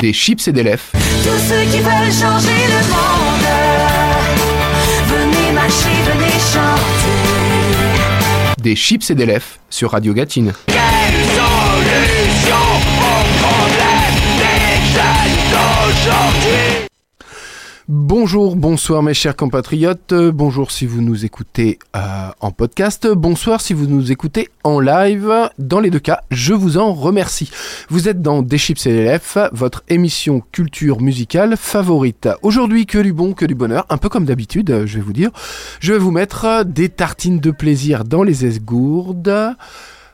Des chips et des lèvres. Tous ceux qui veulent changer le monde, venez marcher, venez chanter. Des chips et des lèvres sur Radio Gatine. Bonjour, bonsoir mes chers compatriotes, Euh, bonjour si vous nous écoutez euh, en podcast, bonsoir si vous nous écoutez en live. Dans les deux cas, je vous en remercie. Vous êtes dans Des Chips et Lèvres, votre émission culture musicale favorite. Aujourd'hui, que du bon, que du bonheur, un peu comme d'habitude, je vais vous dire. Je vais vous mettre des tartines de plaisir dans les esgourdes.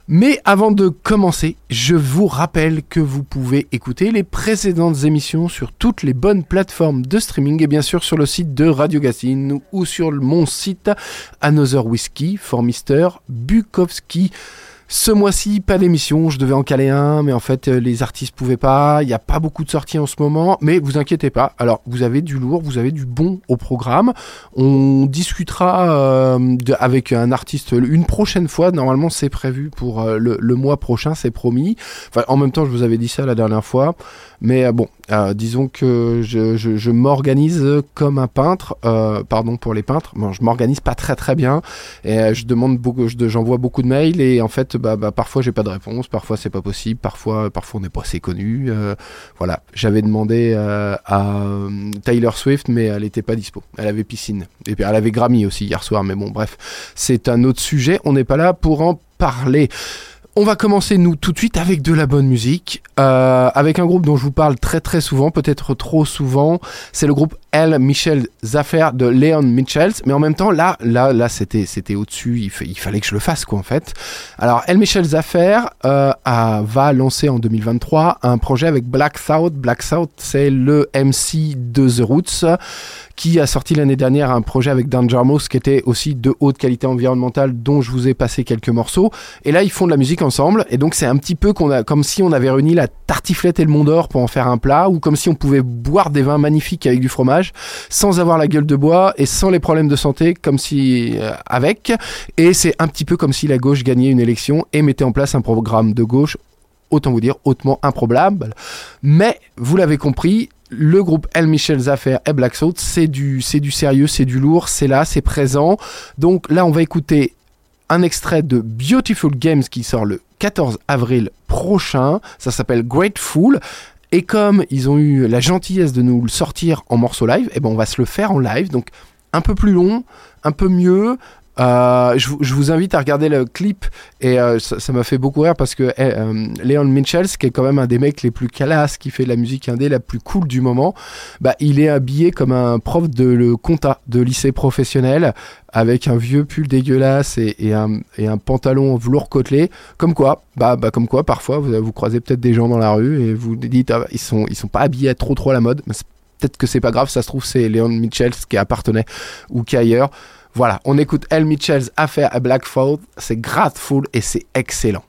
Mais avant de commencer, je vous rappelle que vous pouvez écouter les précédentes émissions sur toutes les bonnes plateformes de streaming et bien sûr sur le site de Radio Gatine ou sur mon site Another Whiskey for Mr. Bukowski. Ce mois-ci, pas d'émission, je devais en caler un, mais en fait, euh, les artistes pouvaient pas, il n'y a pas beaucoup de sorties en ce moment, mais vous inquiétez pas, alors vous avez du lourd, vous avez du bon au programme, on discutera euh, avec un artiste une prochaine fois, normalement c'est prévu pour euh, le, le mois prochain, c'est promis, enfin en même temps je vous avais dit ça la dernière fois, mais euh, bon, euh, disons que je, m'organise comme un peintre, euh, pardon pour les peintres, bon je m'organise pas très très bien, et j'envoie beaucoup de mails et en fait, bah, bah, parfois j'ai pas de réponse, parfois c'est pas possible, parfois, parfois on n'est pas assez connu. voilà, j'avais demandé à Taylor Swift, mais elle était pas dispo. Elle avait piscine et puis elle avait Grammy aussi hier soir. Mais bon, bref, c'est un autre sujet. On n'est pas là pour en parler. On va commencer nous tout de suite avec de la bonne musique, euh, avec un groupe dont je vous parle très très souvent, peut-être trop souvent. C'est le groupe L. Michel Zaffer de Leon Michels, mais en même temps là, là, là, c'était au-dessus. Il, fa- il fallait que je le fasse quoi en fait. Alors L. Michel Zaffer euh, va lancer en 2023 un projet avec Black South. Black South, c'est le MC de The Roots qui a sorti l'année dernière un projet avec Danger Mouse qui était aussi de haute qualité environnementale dont je vous ai passé quelques morceaux. Et là, ils font de la musique ensemble. Et donc, c'est un petit peu comme si on avait réuni la tartiflette et le Mont d'Or pour en faire un plat, ou comme si on pouvait boire des vins magnifiques avec du fromage, sans avoir la gueule de bois et sans les problèmes de santé, comme si euh, avec. Et c'est un petit peu comme si la gauche gagnait une élection et mettait en place un programme de gauche, autant vous dire hautement improbable. Mais vous l'avez compris. Le groupe El Michel Zaffer et Black Salt, c'est du, c'est du sérieux, c'est du lourd, c'est là, c'est présent. Donc là, on va écouter un extrait de Beautiful Games qui sort le 14 avril prochain. Ça s'appelle Grateful. Et comme ils ont eu la gentillesse de nous le sortir en morceau live, eh ben on va se le faire en live. Donc un peu plus long, un peu mieux. Euh, je, je vous invite à regarder le clip et euh, ça m'a fait beaucoup rire parce que eh, euh, Leon Mitchells, qui est quand même un des mecs les plus calasses, qui fait de la musique indé la plus cool du moment, bah, il est habillé comme un prof de le compta de lycée professionnel avec un vieux pull dégueulasse et, et un, et un pantalon en velours côtelé. Comme quoi, bah, bah comme quoi, parfois vous, vous croisez peut-être des gens dans la rue et vous dites ah, ils sont ils sont pas habillés trop trop à la mode. Peut-être que c'est pas grave, ça se trouve c'est Leon Mitchells qui appartenait ou qui ailleurs. Voilà, on écoute El Mitchells Affair à Blackfoot, c'est Grateful et c'est excellent.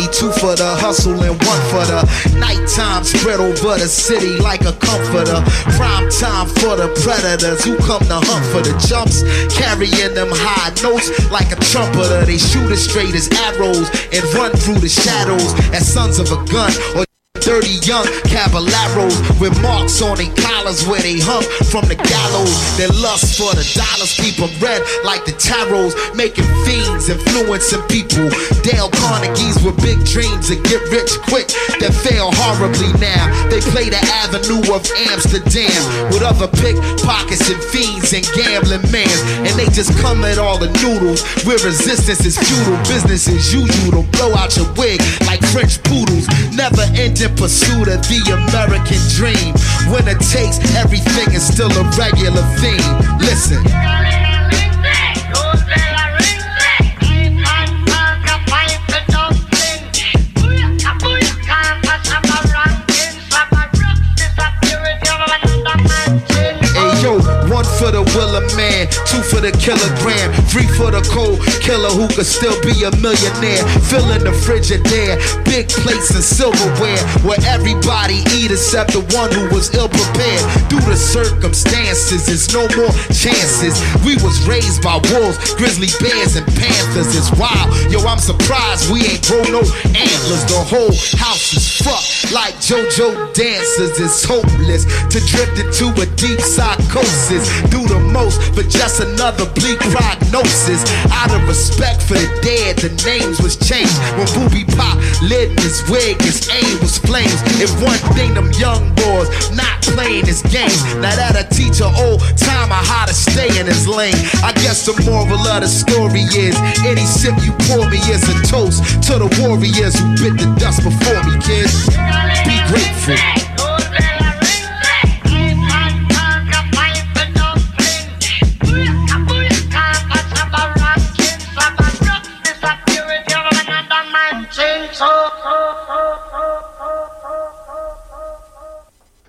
Money, two for the hustle, and one for the nighttime spread over the city like a comforter. Prime time for the predators who come to hunt for the jumps, carrying them high notes like a trumpeter. They shoot as straight as arrows and run through the shadows as sons of a gun or Dirty young caballeros with marks on their collars where they hung from the gallows. Their lust for the dollars keep 'em red like the tarots, making fiends, influencing people. Dale Carnegie's with big dreams and get rich quick that fail horribly now. They play the avenue of Amsterdam with other pickpockets and fiends and gambling man. And they just come at all the noodles where resistance is futile. Business as usual to blow out your wig like French poodles. Never ending pursuit of the American dream. When it takes everything is still a regular theme. Listen. Willa man, two for the kilogram, three for the cold killer who could still be a millionaire. Filling the Frigidaire, big plates and silverware, where everybody eat except the one who was ill prepared. Due to circumstances, there's no more chances. We was raised by wolves, grizzly bears, and panthers. It's wild, yo. I'm surprised we ain't grown no antlers. The whole house is fucked like JoJo dancers. It's hopeless to drift into a deep psychosis. Do most for just another bleak prognosis. Out of respect for the dead, the names was changed. When Booby Pop lit his wig, his aim was flames. If one thing them young boys not playing his game, now that'll teach a old timer how to stay in his lane. I guess the moral of the story is any sip you pour me is a toast to the warriors who bit the dust before me, kids. Be grateful.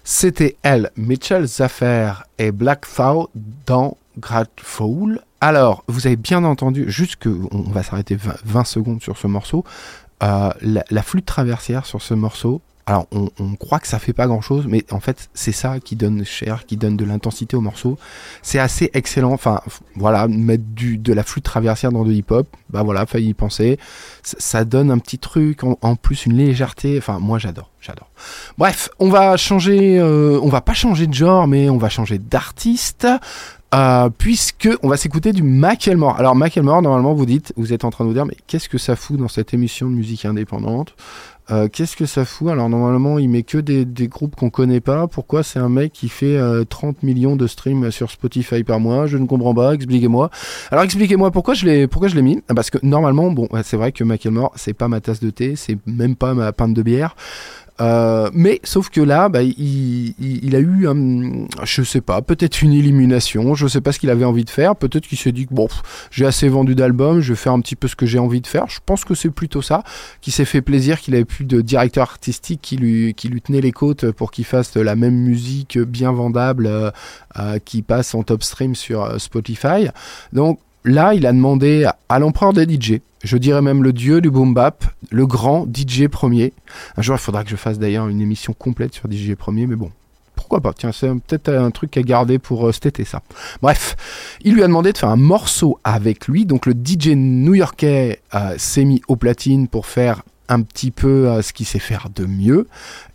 C'était elle, Mitchell Zaffer et Black Thou dans Grateful. Alors, vous avez bien entendu, juste que on va s'arrêter 20, 20 secondes sur ce morceau, euh, la flûte traversière sur ce morceau, alors on, croit que ça fait pas grand chose, mais en fait c'est ça qui donne cher, qui donne de l'intensité au morceau. C'est assez excellent. Enfin voilà, mettre de la flûte traversière dans de hip-hop, bah voilà, failli y penser. Ça, donne un petit truc, en, en plus une légèreté. Enfin moi j'adore, j'adore. Bref, on va changer, euh, on va pas changer de genre, mais on va changer d'artiste. Euh, puisque on va s'écouter du Macklemore. Alors Macklemore, normalement, vous dites, vous êtes en train de vous dire, mais qu'est-ce que ça fout dans cette émission de musique indépendante? Euh, Qu'est-ce que ça fout? Alors normalement, il met que des, groupes qu'on connaît pas. Pourquoi c'est un mec qui fait euh, 30 millions de streams sur Spotify par mois? Je ne comprends pas. Expliquez-moi. Alors expliquez-moi pourquoi je l'ai pourquoi je l'ai mis. Ah, Parce que normalement, bon, c'est vrai que Macklemore, c'est pas ma tasse de thé, c'est même pas ma pinte de bière. Euh, mais sauf que là, bah, il, a eu, un, je sais pas, peut-être une élimination. Je sais pas ce qu'il avait envie de faire. Peut-être qu'il s'est dit que bon, j'ai assez vendu d'albums, je vais faire un petit peu ce que j'ai envie de faire. Je pense que c'est plutôt ça, qui s'est fait plaisir, qu'il avait plus de directeur artistique qui lui, tenait les côtes pour qu'il fasse la même musique bien vendable euh, euh, qui passe en top stream sur Spotify. Donc là, il a demandé à, l'empereur des DJ, je dirais même le dieu du boom bap, le grand DJ premier. Un jour, il faudra que je fasse d'ailleurs une émission complète sur DJ premier, mais bon. Pourquoi pas? Tiens, c'est peut-être un truc à garder pour euh, cet été, ça. Bref, il lui a demandé de faire un morceau avec lui. Donc le DJ new-yorkais euh, s'est mis au platine pour faire un petit peu euh, ce qu'il sait faire de mieux.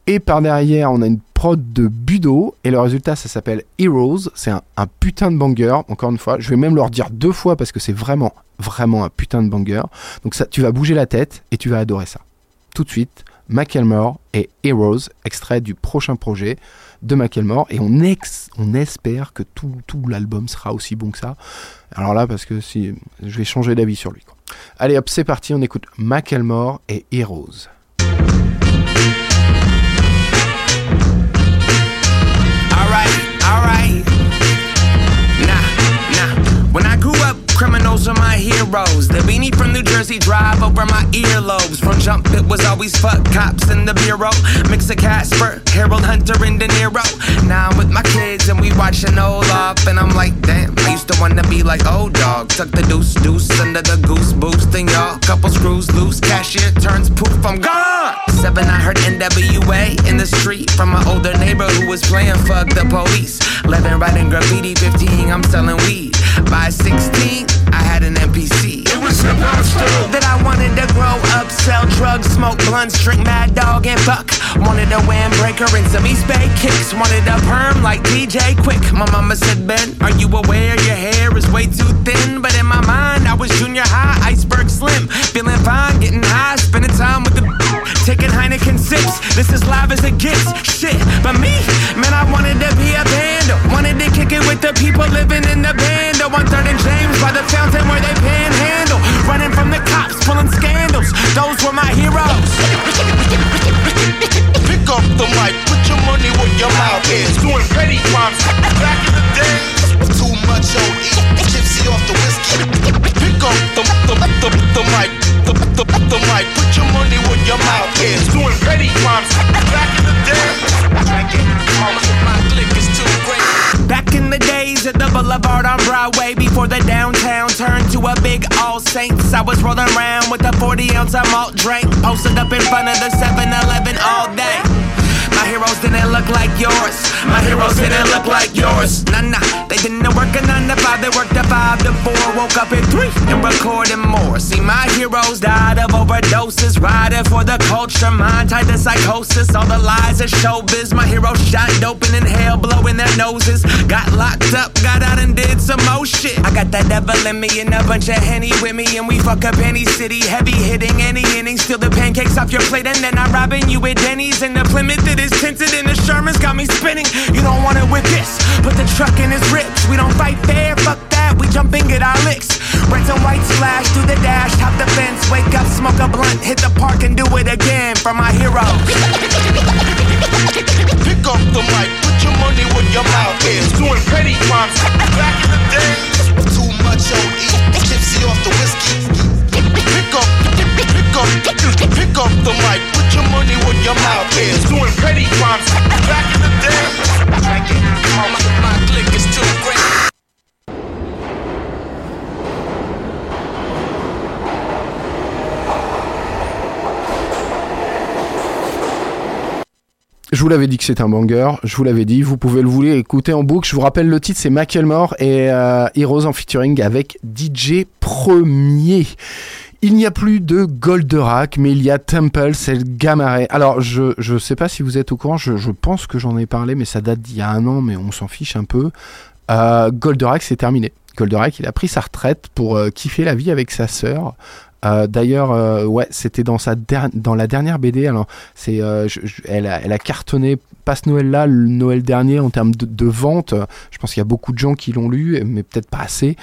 Et par derrière, on a une prod de Budo. Et le résultat, ça s'appelle Heroes. C'est un, putain de banger. Encore une fois, je vais même le redire deux fois parce que c'est vraiment, vraiment un putain de banger. Donc ça, tu vas bouger la tête et tu vas adorer ça. Tout de suite, Macklemore et Heroes, extrait du prochain projet de Macklemore. Et on, espère que tout, tout l'album sera aussi bon que ça. Alors là, parce que si, je vais changer d'avis sur lui. Allez hop, c'est parti, on écoute Macklemore et Heroes. Alright, criminals were my heroes. The beanie from New Jersey drive over my earlobes. From jump, it was always fuck cops in the bureau. Mix of Casper, Harold Hunter, and De Niro. Now I'm with my kids and we watching Olaf. And I'm like, damn, I used to wanna be like old dog. Tuck the deuce, deuce under the goose boost. And y'all, couple screws loose. Cashier turns poof, I'm gone. Seven, I heard NWA in the street from my older neighbor who was playing fuck the police. 11, writing graffiti. 15, I'm selling weed. By 16, I had an NPC. It was a monster that I wanted to grow up, sell drugs, smoke blunts, drink mad dog, and fuck. Wanted a windbreaker and some East Bay kicks. Wanted a perm like DJ Quick. My mama said, Ben, are you aware your hair is way too thin? But in my mind, I was junior high, iceberg slim. Feeling fine, getting high, spending time with the taking Heineken sips. This is live as it gets. Shit, but me, man, I wanted to be a band. Wanted to kick it with the people living in the band. On third and James by the fountain where they panhandle. Running from the cops, pulling scandals. Those were my heroes. Pick up the mic, put your money where your mouth is. Doing petty crimes back in the days. Too much OE, gypsy off the whiskey. Pick up the, the, the, the mic, the, the, the mic, put your money where your mouth is. Doing petty crimes back in the days. Back in the days, to the boulevard on Broadway before the downtown turned to a big All Saints. I was rolling around with a 40 ounce of malt drink, posted up in front of the 7 Eleven all day. My heroes didn't look like yours. My heroes didn't look like yours. Nah, nah. They didn't work a 9 to 5, they worked a 5 to 4. Woke up at 3 and recorded more. See, my heroes died of overdoses. Riding for the culture, mind tied to psychosis. All the lies of showbiz. My heroes shot dope and hell, blowing their noses. Got locked up, got out and did some more shit. I got that devil in me and a bunch of henny with me. And we fuck up any city, heavy hitting any inning. Steal the pancakes off your plate and then I'm robbing you with Denny's. And the Plymouth that is tinted in the Sherman's got me spinning. You don't want it with this. Put the truck in his ribs. We don't fight fair, fuck that. We jumping at our licks. Reds and white splash through the dash, top the fence. Wake up, smoke a blunt, hit the park and do it again for my heroes. Pick up the mic, put your money where your mouth is. Doing petty crimes back in the days. Too much OE, tipsy off the whiskey. Pick up, pick up, pick up Je vous l'avais dit que c'était un banger, je vous l'avais dit, vous pouvez le vouloir écouter en boucle. Je vous rappelle le titre, c'est Macklemore et euh, Heroes en featuring avec DJ Premier. Il n'y a plus de Goldorak, mais il y a Temple, c'est le Gamma Ray. Alors, je je sais pas si vous êtes au courant, je, je pense que j'en ai parlé, mais ça date d'il y a un an, mais on s'en fiche un peu. Euh, Goldorak, c'est terminé. Goldorak, il a pris sa retraite pour euh, kiffer la vie avec sa sœur. Euh, D'ailleurs, euh, ouais, c'était dans dans la dernière BD. Alors, c'est, euh, elle, elle a cartonné pas ce Noël-là, le Noël dernier en termes de, vente. Je pense qu'il y a beaucoup de gens qui l'ont lu, mais peut-être pas assez.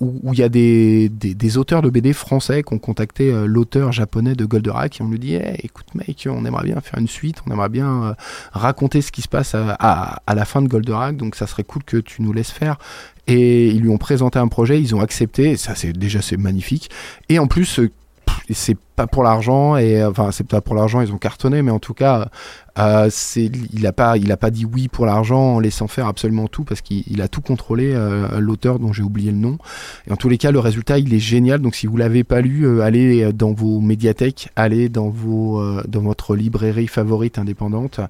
Où il y a des, des, auteurs de BD français qui ont contacté l'auteur japonais de Goldorak et on lui dit écoute mec, on aimerait bien faire une suite, on aimerait bien raconter ce qui se passe à, à, à la fin de Goldorak, donc ça serait cool que tu nous laisses faire. Et ils lui ont présenté un projet, ils ont accepté, ça c'est déjà c'est magnifique. Et en plus, euh, c'est pas pour l'argent et euh, enfin c'est pas pour l'argent ils ont cartonné mais en tout cas euh, c'est il a pas il a pas dit oui pour l'argent en laissant faire absolument tout parce qu'il il a tout contrôlé euh, l'auteur dont j'ai oublié le nom. Et en tous les cas le résultat il est génial. Donc si vous l'avez pas lu euh, allez dans vos médiathèques allez dans vos euh, dans votre librairie favorite indépendante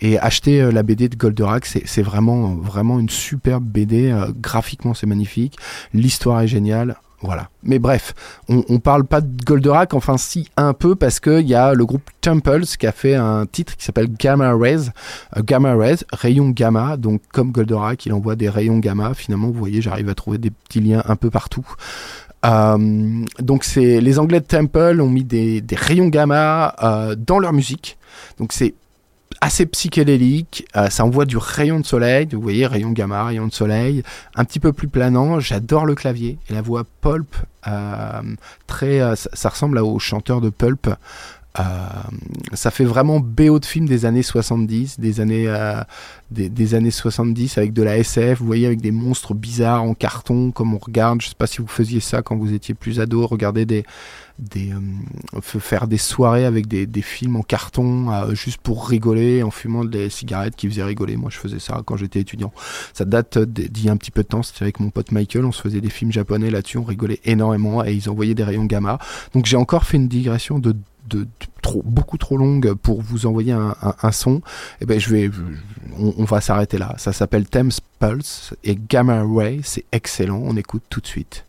et achetez euh, la BD de Goldorak. C'est vraiment vraiment une superbe BD euh, graphiquement c'est magnifique. L'histoire est géniale voilà. Mais bref, on, on parle pas de Goldorak, enfin si un peu parce que il y a le groupe Temples qui a fait un titre qui s'appelle Gamma Rays, Euh, Gamma Rays, rayon gamma. Donc comme Goldorak, il envoie des rayons gamma. Finalement, vous voyez, j'arrive à trouver des petits liens un peu partout. Euh, donc c'est les Anglais de Temple ont mis des, des rayons gamma euh, dans leur musique. Donc c'est assez psychédélique, euh, ça envoie du rayon de soleil, vous voyez, rayon gamma, rayon de soleil, un petit peu plus planant, j'adore le clavier, et la voix Pulp, euh, très, euh, ça, ça ressemble au chanteur de Pulp, ça fait vraiment BO de film des années 70, des années, des, années 70 avec de la SF, vous voyez, avec des monstres bizarres en carton, comme on regarde, je sais pas si vous faisiez ça quand vous étiez plus ado, regarder des, euh, faire des soirées avec des, films en carton juste pour rigoler en fumant des cigarettes qui faisaient rigoler. Moi, je faisais ça quand j'étais étudiant. Ça date d'il y a un petit peu de temps. C'était avec mon pote Michael. On se faisait des films japonais là-dessus. On rigolait énormément et ils envoyaient des rayons gamma. Donc, j'ai encore fait une digression de beaucoup trop longue pour vous envoyer un, son et ben je vais on, on va s'arrêter là ça s'appelle Thames Pulse et Gamma Ray c'est excellent on écoute tout de suite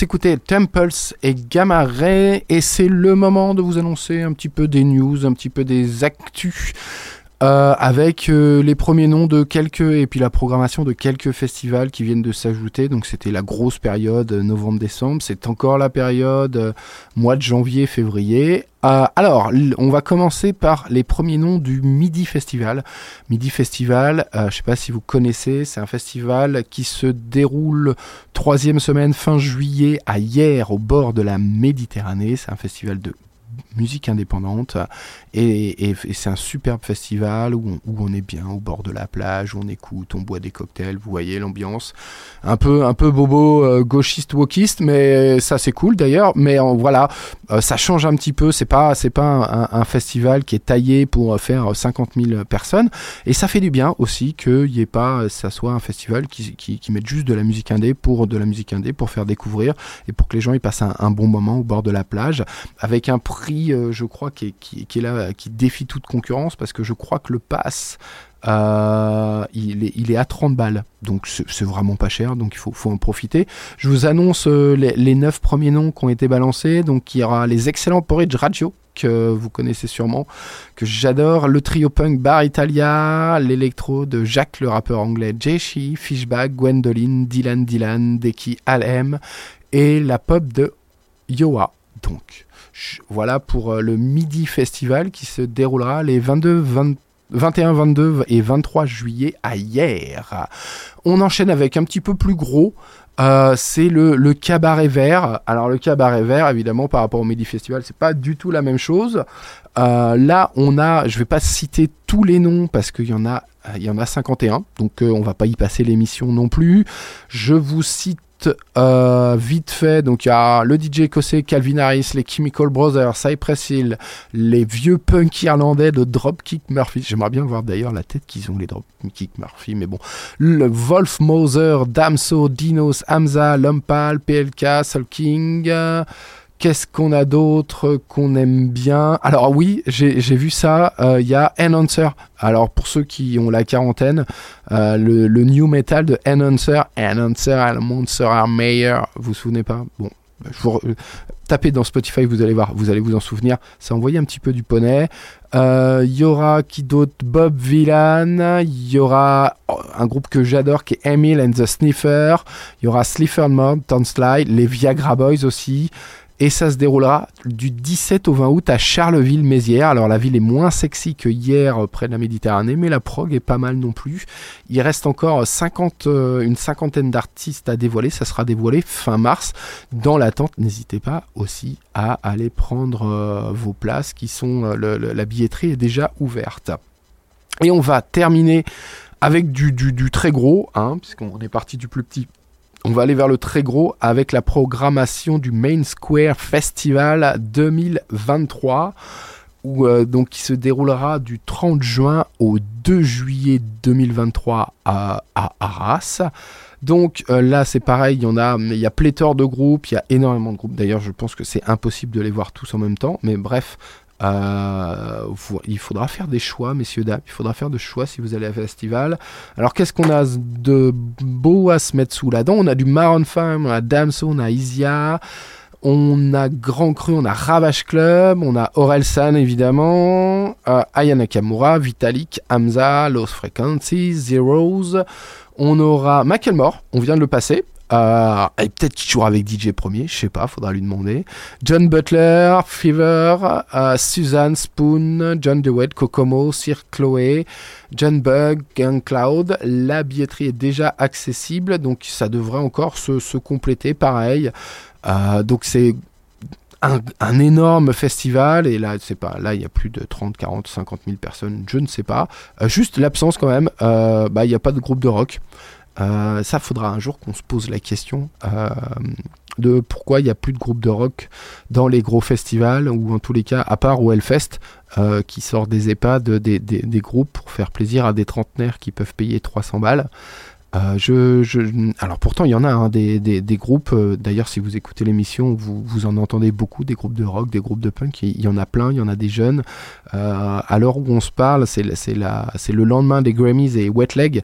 On s'écoutait Temples et Gamma Ray et c'est le moment de vous annoncer un petit peu des news, un petit peu des actus. Euh, avec euh, les premiers noms de quelques et puis la programmation de quelques festivals qui viennent de s'ajouter. Donc c'était la grosse période euh, novembre-décembre. C'est encore la période euh, mois de janvier-février. Euh, alors, on va commencer par les premiers noms du Midi Festival. Midi Festival, je sais pas si vous connaissez, c'est un festival qui se déroule troisième semaine fin juillet à hier au bord de la Méditerranée. C'est un festival de musique indépendante et, c'est un superbe festival où on, est bien au bord de la plage, où on écoute, on boit des cocktails, vous voyez l'ambiance. Un peu un peu bobo euh, gauchiste wokiste mais ça c'est cool d'ailleurs. Mais en- voilà euh, ça change un petit peu. C'est pas c'est pas un, festival qui est taillé pour euh, faire 50 000 personnes. Et ça fait du bien aussi qu'il y ait pas ça soit un festival qui mette juste de la musique indé pour de la musique indé pour faire découvrir et pour que les gens y passent un, un bon moment au bord de la plage avec un prix euh, je crois qui est, là qui défie toute concurrence parce que je crois que le pass euh, il, est, à 30 balles, donc c'est vraiment pas cher, donc il faut, en profiter. Je vous annonce euh, les, les 9 premiers noms qui ont été balancés, donc il y aura les excellents Porridge Radio, que vous connaissez sûrement, que j'adore, le trio punk Bar Italia, l'électro de Jacques le rappeur anglais Jeshi, Fishbag, Gwendoline, Dylan Dylan, Deki Alem, et la pop de Yoa. Donc voilà pour euh, le Midi Festival qui se déroulera les 22, 20 21, 22 et 23 juillet à hier. On enchaîne avec un petit peu plus gros. euh, c'est le, cabaret vert. Alors le cabaret vert, évidemment, par rapport au Midi Festival, c'est pas du tout la même chose. Euh, là, on a, je vais pas citer tous les noms parce qu'il y en a, il y en a 51, donc euh, on va pas y passer l'émission non plus. Je vous cite euh, vite fait, donc il y a le DJ écossais Calvin Harris, les Chemical Brothers, Cypress Hill, les vieux punks irlandais de Dropkick Murphy. J'aimerais bien voir d'ailleurs la tête qu'ils ont les Dropkick Murphy, mais bon. Le Wolf Moser, Damso, Dinos, Hamza, Lumpal, PLK, Soul King. euh, Qu'est-ce qu'on a d'autre qu'on aime bien? Alors oui, j'ai vu ça. euh, Il y a Enhancer. Alors pour ceux qui ont la quarantaine, euh, le, le new metal de Enhancer, Enhancer and Monster are meilleur. Vous vous souvenez pas? Bon, je vous tapez dans Spotify, vous allez voir, vous allez vous en souvenir. Ça envoyait un petit peu du poney. Euh, Il y aura qui d'autre? Bob Villan. Il y aura oh, un groupe que j'adore qui est Emil and the Sniffer. Il y aura Slipher Mode, Slide, les Viagra Boys aussi. Et ça se déroulera du 17 au 20 août à Charleville-Mézières. Alors la ville est moins sexy que hier euh, près de la Méditerranée, mais la prog est pas mal non plus. Il reste encore 50, euh, une cinquantaine d'artistes à dévoiler. Ça sera dévoilé fin mars. Dans l'attente, n'hésitez pas aussi à aller prendre euh, vos places qui sont... la billetterie est déjà ouverte. Et on va terminer avec du très gros, hein, puisqu'on est parti du plus petit. On va aller vers le très gros avec la programmation du Main Square Festival 2023, où, euh, qui se déroulera du 30 juin au 2 juillet 2023 à, à Arras. Donc euh, là, c'est pareil, il y en a, il y a pléthore de groupes, il y a énormément de groupes. D'ailleurs, je pense que c'est impossible de les voir tous en même temps. Mais bref, euh, il faudra faire des choix, messieurs dames. Il faudra faire des choix si vous allez à festival. Alors, qu'est-ce qu'on a de beau à se mettre sous la dent? On a du Maroon 5, on a Damso, on a Isia. On a Grand Cru, on a Ravage Club, on a Orelsan évidemment, euh, Aya Nakamura, Vitalik, Hamza, Lost Frequencies, Zeros. On aura Macklemore, on vient de le passer. Euh, et peut-être qu'il jouera avec DJ premier, je sais pas, faudra lui demander. John Butler, Fever, euh, Suzanne Spoon, John DeWitt, Kokomo, Sir Chloé, John Bug, Gang Cloud. La billetterie est déjà accessible, donc ça devrait encore se, compléter pareil. Euh, donc c'est un, énorme festival et là c'est pas là il y a plus de 30 40 50 000 personnes je ne sais pas Euh, juste l'absence quand même euh, bah il n'y a pas de groupe de rock euh, ça faudra un jour qu'on se pose la question euh, de pourquoi il n'y a plus de groupe de rock dans les gros festivals ou en tous les cas à part au Hellfest euh, qui sort des EHPAD des, des, des groupes pour faire plaisir à des trentenaires qui peuvent payer 300 balles Euh, alors pourtant, il y en a hein, des, groupes. euh, D'ailleurs, si vous écoutez l'émission, vous, vous en entendez beaucoup, des groupes de rock, des groupes de punk. Il y en a plein, il y en a des jeunes. Euh, à l'heure où on se parle, c'est le lendemain des Grammys et Wet Leg,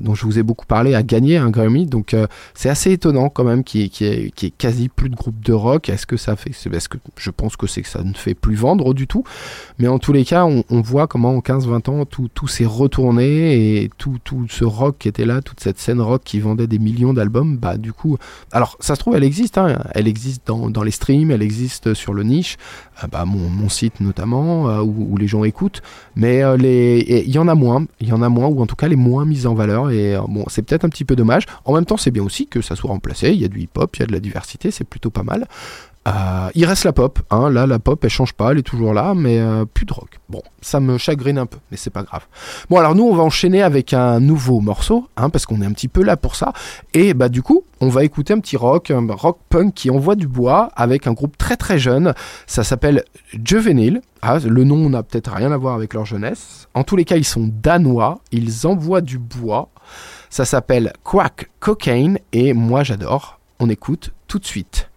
dont je vous ai beaucoup parlé, a gagné un Grammy. Donc c'est assez étonnant quand même qu'il y, ait- quasi plus de groupes de rock. Est-ce que ça fait Est-ce que je pense que c'est que ça ne fait plus vendre du tout. Mais en tous les cas, on, voit comment en 15-20 ans, tout, tout s'est retourné et tout, tout ce rock qui était là, toute cette scène rock qui vendait des millions d'albums, bah du coup, alors ça se trouve, elle existe, hein, elle existe dans, dans les streams, elle existe sur le niche, euh, bah, mon, mon site notamment, euh, où, où les gens écoutent, mais euh, les- il y en a moins, il y en a moins, ou en tout cas les moins mises en valeur, et bon, c'est peut-être un petit peu dommage. En même temps, c'est bien aussi que ça soit remplacé, il y a du hip-hop, il y a de la diversité, c'est plutôt pas mal. Euh, il reste la pop, hein. là la pop elle change pas, elle est toujours là, mais euh, plus de rock. Bon, ça me chagrine un peu, mais c'est pas grave. Bon alors nous on va enchaîner avec un nouveau morceau, hein, parce qu'on est un petit peu là pour ça, et bah du coup on va écouter un petit rock, un rock punk qui envoie du bois avec un groupe très très jeune, ça s'appelle Juvenile. Ah, le nom n'a peut-être rien à voir avec leur jeunesse. En tous les cas ils sont danois, ils envoient du bois, ça s'appelle Quack Cocaine, et moi j'adore. On écoute tout de suite.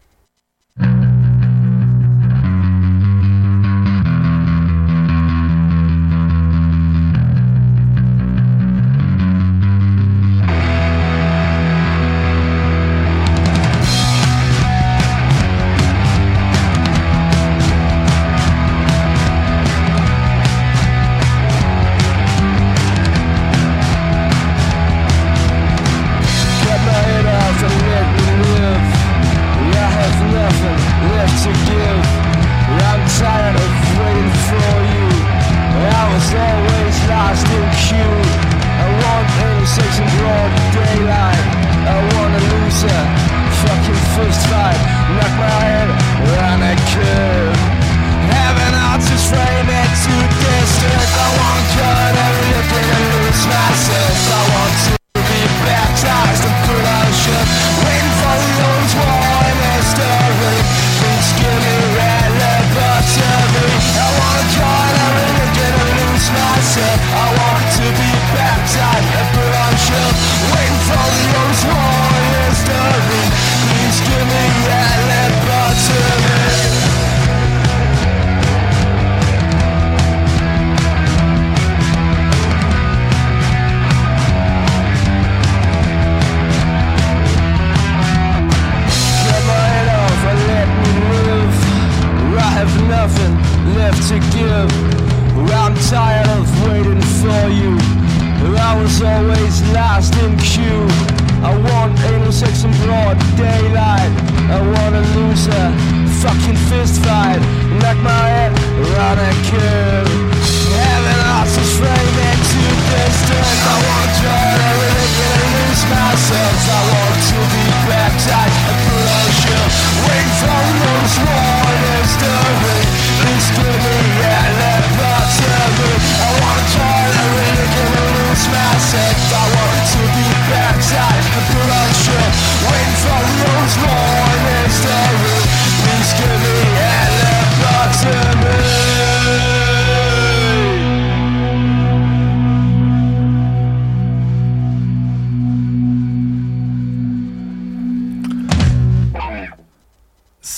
A fucking fist fight. Knock my head around a curve. Heaven frame and too distant. I wanna try to religion and lose myself. I want to be baptized and put on show. Wait for those war history. Please give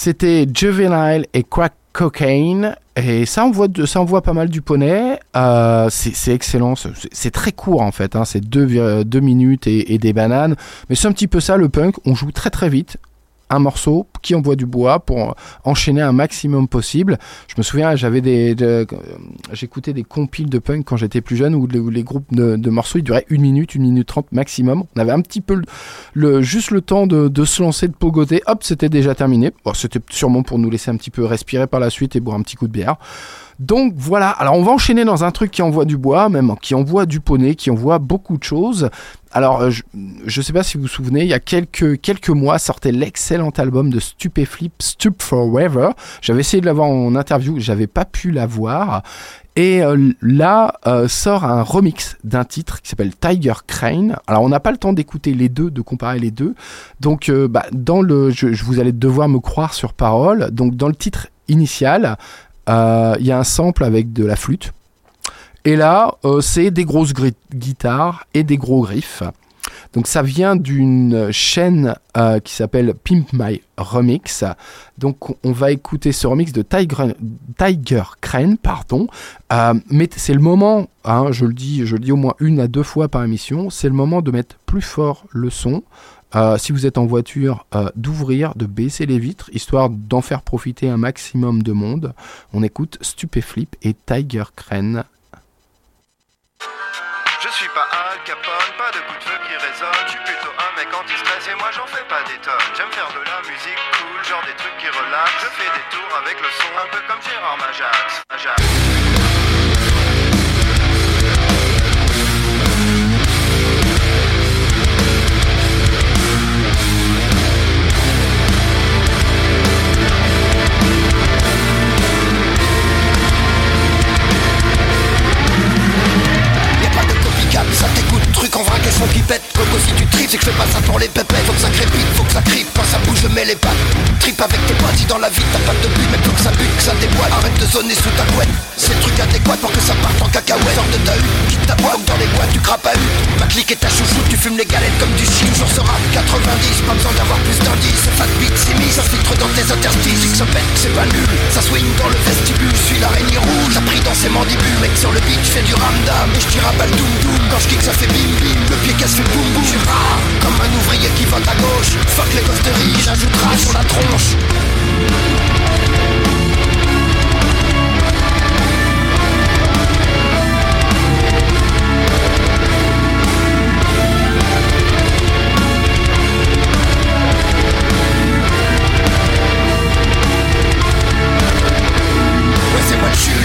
C'était Juvenile et Crack Cocaine. Et ça envoie, de- ça pas mal du poney. Euh, c'est excellent. C'est très court en fait. hein. C'est deux, deux minutes et des bananes. Mais c'est un petit peu ça le punk. On joue très très vite. Un morceau qui envoie du bois pour enchaîner un maximum possible. Je me souviens, j'avais des, de- j'écoutais des compiles de punk quand j'étais plus jeune où les, groupes de, morceaux ils duraient une minute, une minute trente maximum. On avait un petit peu juste le temps de, se lancer, de pogoter, hop, c'était déjà terminé. C'était sûrement pour nous laisser un petit peu respirer par la suite et boire un petit coup de bière. Donc voilà, alors on va enchaîner dans un truc qui envoie du bois, même qui envoie du poney, qui envoie beaucoup de choses. Alors euh, je, je sais pas si vous vous souvenez, il y a quelques, mois sortait l'excellent album de Stupeflip, Stup Forever. J'avais essayé de l'avoir en interview, j'avais pas pu l'avoir. Et euh, là euh, sort un remix d'un titre qui s'appelle Tiger Crane. Alors on n'a pas le temps d'écouter les deux, de comparer les deux. Donc bah, dans le, je, je vous allez devoir me croire sur parole. Donc dans le titre initial, il y a un sample avec de la flûte. Et là, euh, c'est des grosses guitares et des gros griffes. Donc ça vient d'une chaîne euh, qui s'appelle Pimp My Remix. Donc on va écouter ce remix de Tiger, Tiger Crane, pardon. Euh, mais c'est le moment, hein, je le dis, je dis au moins une à deux fois par émission, c'est le moment de mettre plus fort le son. Euh, si vous êtes en voiture, d'ouvrir, de baisser les vitres, histoire d'en faire profiter un maximum de monde. On écoute Stupéflip et Tiger Crane. J'aime faire de la musique cool, genre des trucs qui relaxent. Je fais des tours avec le son, un peu comme Gérard Majax. Majax. Y'a pas de copycat, ça t'écoute, truc en vrac et son qui pète Coco si tu c'est que je fais pas ça pour les pépettes Faut que ça crépite, faut que ça cripe, quand ça bouge je mets les pattes. Trip avec tes potes, si dans la vie t'as pas de but Mais faut que ça bute, que ça déboîte, arrête de zoner sous ta couette C'est le truc adéquat pour que ça parte en cacahuète. Sors de ta hutte, quitte ta boîte, dans les boîtes tu crapes à hutte Ma clique est ta chouchou, tu fumes les galettes comme du shit Toujours ce rap 90, pas besoin d'avoir plus d'indices. C'est fat beat, c'est mis, ça filtre dans tes interstices. Que ça pète, c'est pas nul, ça swing dans le vestibule. Je suis l'araignée rouge, ça pris dans ses mandibules. Mec sur le beat, je fais du ramdam Et je tire à balle doum doum Quand je kick ça fait bim bim, le pied casse fait boum boum comme un ouvrier qui vote à gauche. Fuck les gosses de riz, j'ajoutera sur la tronche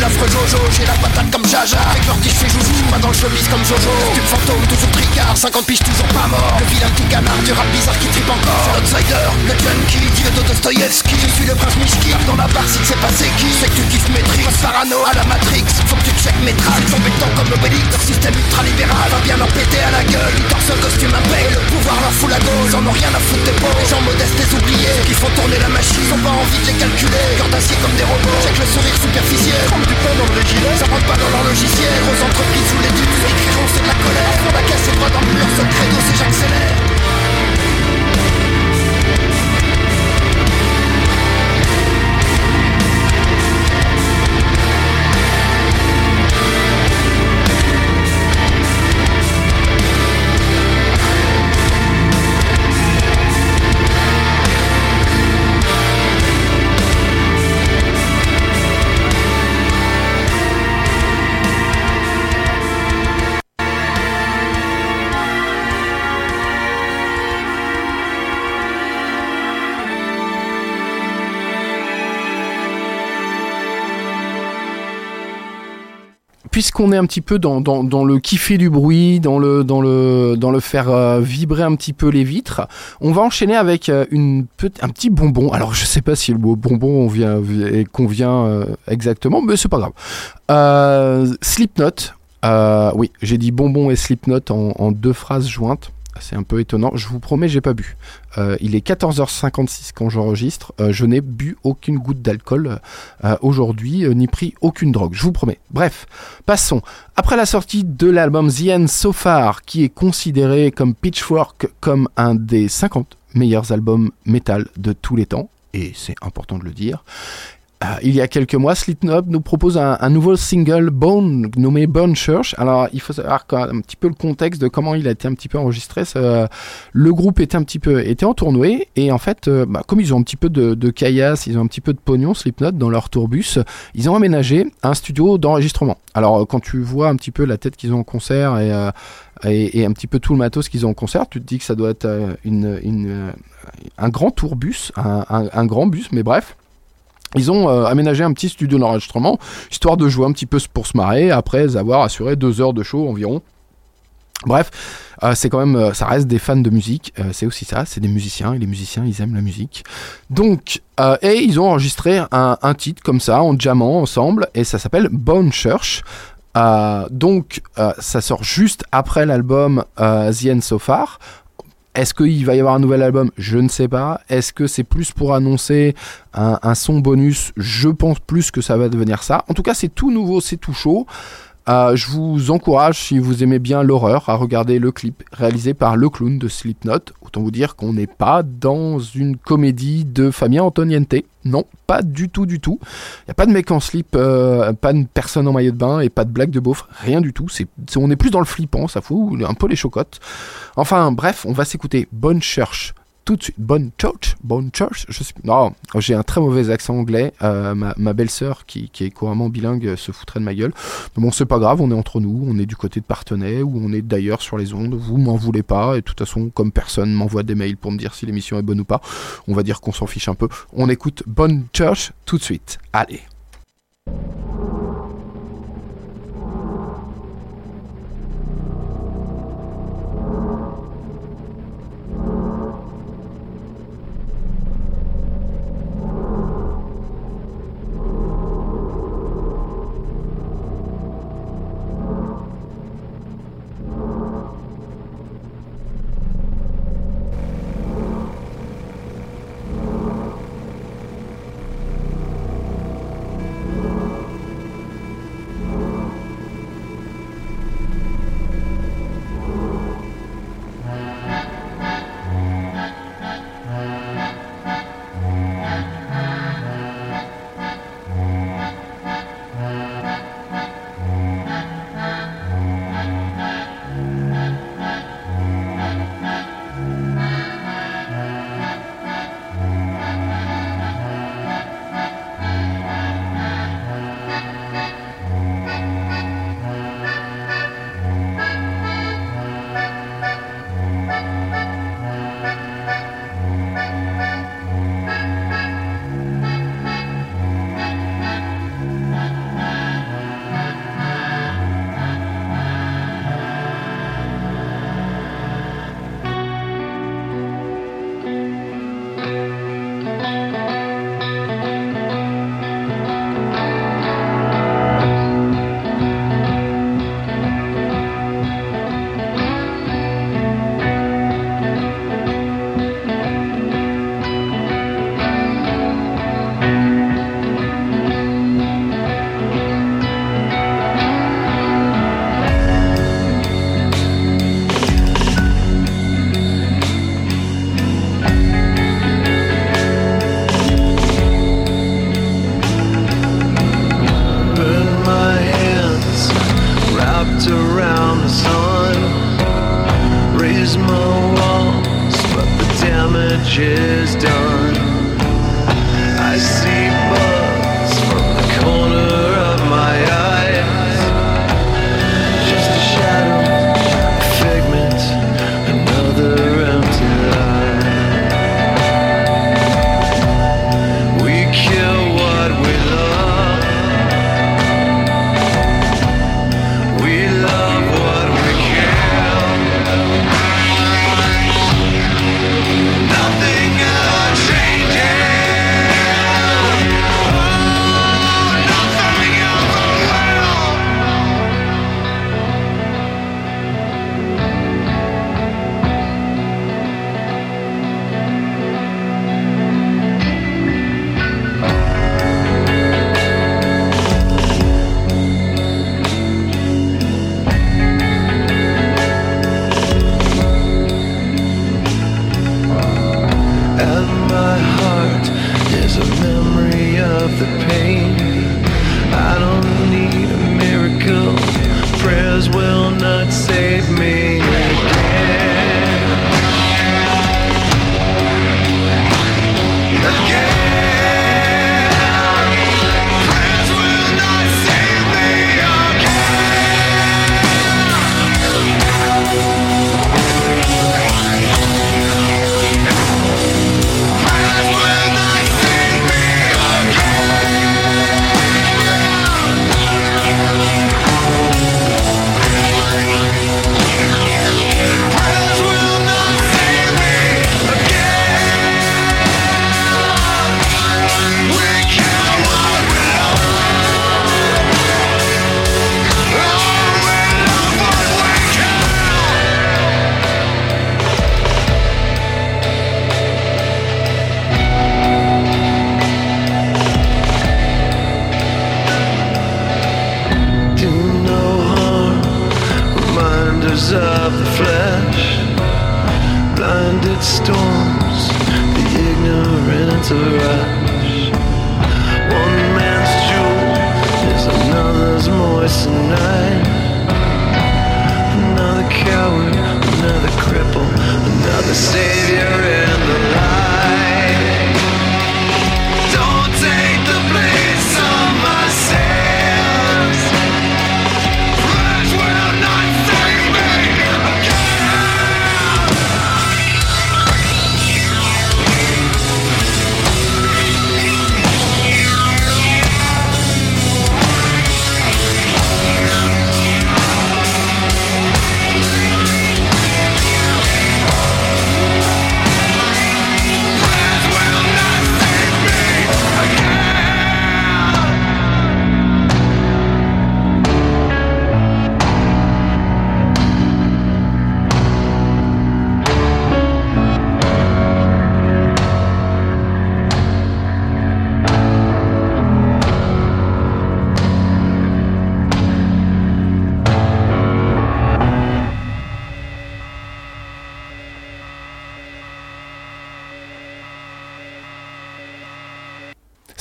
J'ai la patate comme Jaja. Avec l'ordi je fais joujou Pas dans le chemise comme Jojo. Costume fantôme toujours tricard. 50 piges toujours pas mort. Le vilain petit canard du rap bizarre qui tripe encore. C'est l'outsider Le junkie Dieu de Dostoyevski Je suis le prince Mishki Dans la barre si c'est qui. C'est que tu kiffes Passe parano à la Matrix. Faut que tu check mes tracks. Béton comme Obélix Leur système ultra-libéral Va bien leur péter à la gueule. Ils torse costume impec Le pouvoir leur fout la gauche. Ils en ont rien à foutre des pauvres. Les gens modestes et oubliés. Qui font tourner la machine. Ils ont pas envie de les calculer. Cœur d'acier comme des robots. Check le sourire superficiel Ça rentre pas dans leur puisqu'on est un petit peu dans, le kiffer du bruit, dans le, faire euh, vibrer un petit peu les vitres, on va enchaîner avec euh, un petit bonbon. Alors je sais pas si le mot bonbon convient euh, exactement, mais c'est pas grave. Slipknot. Oui, j'ai dit bonbon et Slipknot en, en deux phrases jointes. C'est un peu étonnant. Je vous promets, j'ai pas bu. Euh, il est 14h56 quand j'enregistre. Euh, je n'ai bu aucune goutte d'alcool euh, aujourd'hui, ni pris aucune drogue. Je vous promets. Bref, passons. Après la sortie de l'album The End So Far, qui est considéré comme Pitchfork comme un des 50 meilleurs albums metal de tous les temps, et c'est important de le dire. Euh, il y a quelques mois, Slipknot nous propose un, nouveau single Bone nommé Bone Church. Alors, il faut savoir un petit peu le contexte de comment il a été un petit peu enregistré. Ça- le groupe était un petit peu était en tournée et en fait, euh, bah, comme ils ont un petit peu de, caillasse, ils ont un petit peu de pognon, Slipknot dans leur tourbus, ils ont aménagé un studio d'enregistrement. Alors, euh, quand tu vois un petit peu la tête qu'ils ont en concert et, euh, et, un petit peu tout le matos qu'ils ont en concert, tu te dis que ça doit être un grand tourbus, un grand bus, mais bref. Ils ont euh, aménagé un petit studio d'enregistrement, histoire de jouer un petit peu pour se marrer, après avoir assuré deux heures de show environ. Bref, euh, c'est quand même, euh, ça reste des fans de musique, c'est aussi ça, c'est des musiciens, et les musiciens, ils aiment la musique. Donc, et ils ont enregistré un, titre comme ça, en diamant ensemble, et ça s'appelle Bone Church. Donc, ça sort juste après l'album The End So Far. Est-ce qu'il va y avoir un nouvel album? Je ne sais pas. Est-ce que c'est plus pour annoncer un, un son bonus? Je pense plus que ça va devenir ça. En tout cas, c'est tout nouveau, c'est tout chaud. Euh, je vous encourage, si vous aimez bien l'horreur, à regarder le clip réalisé par le clown de Slipknot. Autant vous dire qu'on n'est pas dans une comédie de Fabien Antoniente. Non, pas du tout, du tout. Il n'y a pas de mec en slip, euh, pas de personne en maillot de bain et pas de blague de beauf, rien du tout. On est plus dans le flippant, ça fout un peu les chocottes. Enfin, bref, on va s'écouter Bonne Church tout de suite. Bonne Church Bonne Church Je sais Non, j'ai un très mauvais accent anglais. Euh, ma, belle-sœur, qui, qui est couramment bilingue, euh, se foutrait de ma gueule. Mais bon, c'est pas grave, on est entre nous, on est du côté de Partenay, ou on est d'ailleurs sur les ondes. Vous m'en voulez pas, et de toute façon, comme personne m'envoie des mails pour me dire si l'émission est bonne ou pas, on va dire qu'on s'en fiche un peu. On écoute Bonne Church tout de suite. Allez.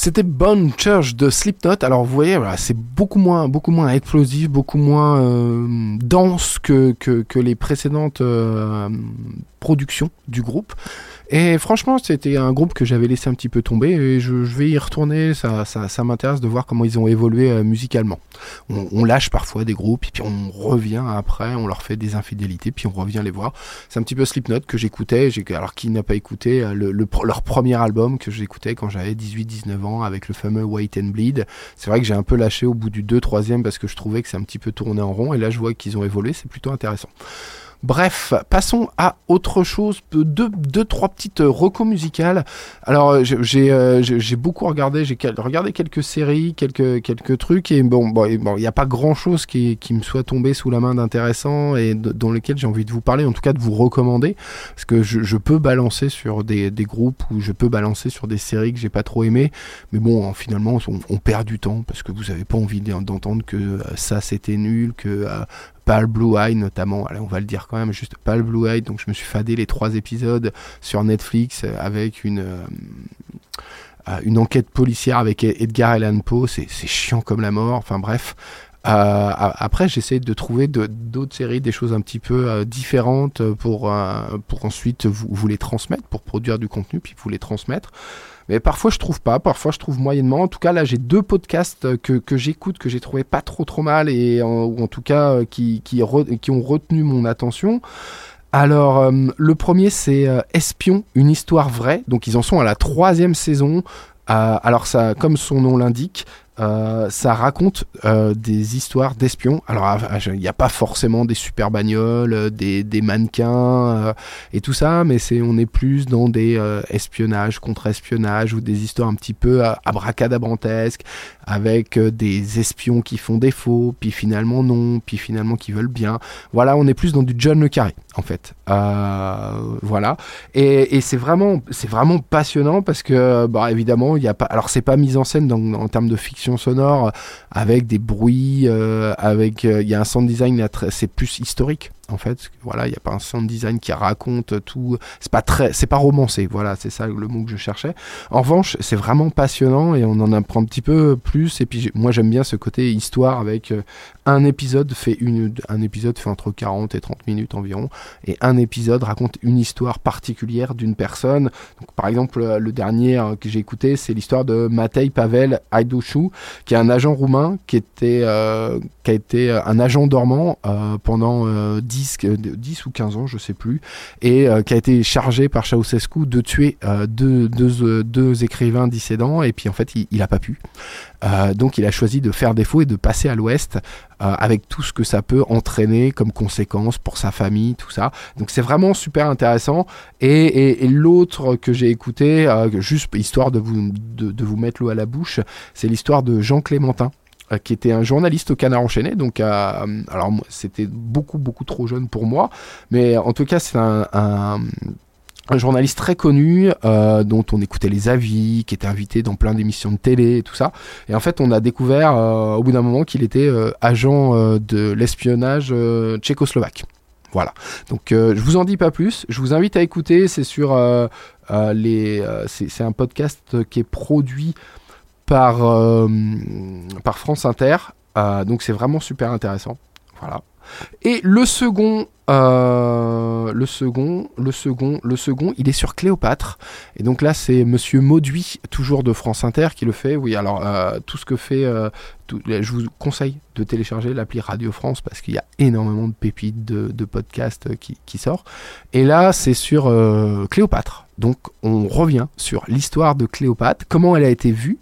C'était Bone Church de Slipknot. Alors vous voyez, voilà, c'est beaucoup moins, beaucoup moins explosif, beaucoup moins euh, dense que, que, les précédentes euh, productions du groupe. Et franchement, c'était un groupe que j'avais laissé un petit peu tomber et je, vais y retourner. Ça, m'intéresse de voir comment ils ont évolué euh, musicalement. On, lâche parfois des groupes et puis on revient après, on leur fait des infidélités puis on revient les voir. C'est un petit peu Slipknot que j'écoutais. Alors qui n'a pas écouté euh, leur premier album que j'écoutais quand j'avais 18-19 ans avec le fameux Wait and Bleed. C'est vrai que j'ai un peu lâché au bout du 2-3e parce que je trouvais que c'est un petit peu tourné en rond et là je vois qu'ils ont évolué, c'est plutôt intéressant. Bref, passons à autre chose. Deux, trois petites euh, recos musicales. Alors, euh, euh, j'ai beaucoup regardé. J'ai regardé quelques séries, quelques trucs et bon, il n'y a pas grand chose qui, me soit tombé sous la main d'intéressant et dans lequel j'ai envie de vous parler, en tout cas de vous recommander, parce que je, peux balancer sur des, groupes ou je peux balancer sur des séries que j'ai pas trop aimées, mais bon, hein, finalement, on, perd du temps parce que vous avez pas envie d'en- d'entendre que ça c'était nul, que Pale Blue Eye notamment, on va le dire quand même, juste Pale Blue Eye, donc je me suis fadé les trois épisodes sur Netflix euh, avec une, euh, euh, une enquête policière avec E- Edgar Allan Poe, c'est chiant comme la mort, enfin bref. Euh, après, j'essaie de trouver d'autres séries, des choses un petit peu différentes pour, pour ensuite vous les transmettre, pour produire du contenu, puis vous les transmettre. Mais parfois je trouve pas, parfois je trouve moyennement. En tout cas, là j'ai deux podcasts euh, que, j'écoute, que j'ai trouvé pas trop trop mal, et en- ou en tout cas euh, qui, ont retenu mon attention. Alors, euh, le premier c'est Espion, une histoire vraie. Donc ils en sont à la troisième saison. Alors ça, comme son nom l'indique, euh, ça raconte euh, des histoires d'espions. Alors il n'y a pas forcément des super bagnoles, euh, des, mannequins et tout ça, mais c'est on est plus dans des espionnages, contre-espionnages ou des histoires un petit peu abracadabrantesques avec des espions qui font défaut, puis finalement non, puis finalement qui veulent bien. Voilà, on est plus dans du John le Carré en fait. Voilà, et, c'est vraiment, c'est vraiment passionnant parce que, bah évidemment, il y a pas. Alors c'est pas mise en scène dans, en termes de fiction sonore euh, avec des bruits, euh, avec, euh, il y a un sound design, c'est plus historique en fait. Voilà, il n'y a pas un sound design qui raconte tout. C'est pas très, c'est pas romancé. Voilà, c'est ça le mot que je cherchais. En revanche, c'est vraiment passionnant et on en apprend un petit peu plus. Et puis moi j'aime bien ce côté histoire avec euh, un épisode fait une, un épisode fait entre 40 et 30 minutes environ, et un épisode raconte une histoire particulière d'une personne. Donc, par exemple, euh, le dernier euh, que j'ai écouté, c'est l'histoire de Matei Pavel Haidouchou, qui est un agent roumain qui était, qui a été un agent dormant pendant euh, 10, euh, 10 ou 15 ans, je sais plus, et euh, qui a été chargé par Ceausescu de tuer euh, deux, euh, écrivains dissédents, et puis en fait, il, il a pas pu. Euh, donc il a choisi de faire défaut et de passer à l'ouest euh, avec tout ce que ça peut entraîner comme conséquence pour sa famille, tout ça. Donc c'est vraiment super intéressant. Et, l'autre que j'ai écouté, euh, juste histoire de vous, mettre l'eau à la bouche, c'est l'histoire de Jean Clémentin euh, qui était un journaliste au Canard enchaîné. Donc, euh, alors c'était beaucoup beaucoup trop jeune pour moi, mais en tout cas c'est un, journaliste très connu euh, dont on écoutait les avis, qui était invité dans plein d'émissions de télé et tout ça. Et en fait, on a découvert euh, au bout d'un moment qu'il était euh, agent euh, de l'espionnage euh, tchécoslovaque. Voilà. Donc euh, je vous en dis pas plus. Je vous invite à écouter. C'est sur euh, euh, les. euh, c'est un podcast qui est produit par euh, par France Inter. Euh, donc c'est vraiment super intéressant. Voilà. Et le second, euh, le second, le second, le second, il est sur Cléopâtre. Et donc là, c'est Monsieur Mauduit, toujours de France Inter, qui le fait. Oui, alors euh, tout ce que fait, euh, je vous conseille de télécharger l'appli Radio France parce qu'il y a énormément de pépites de, podcasts qui, qui sort. Et là, c'est sur Cléopâtre. Donc on revient sur l'histoire de Cléopâtre, comment elle a été vue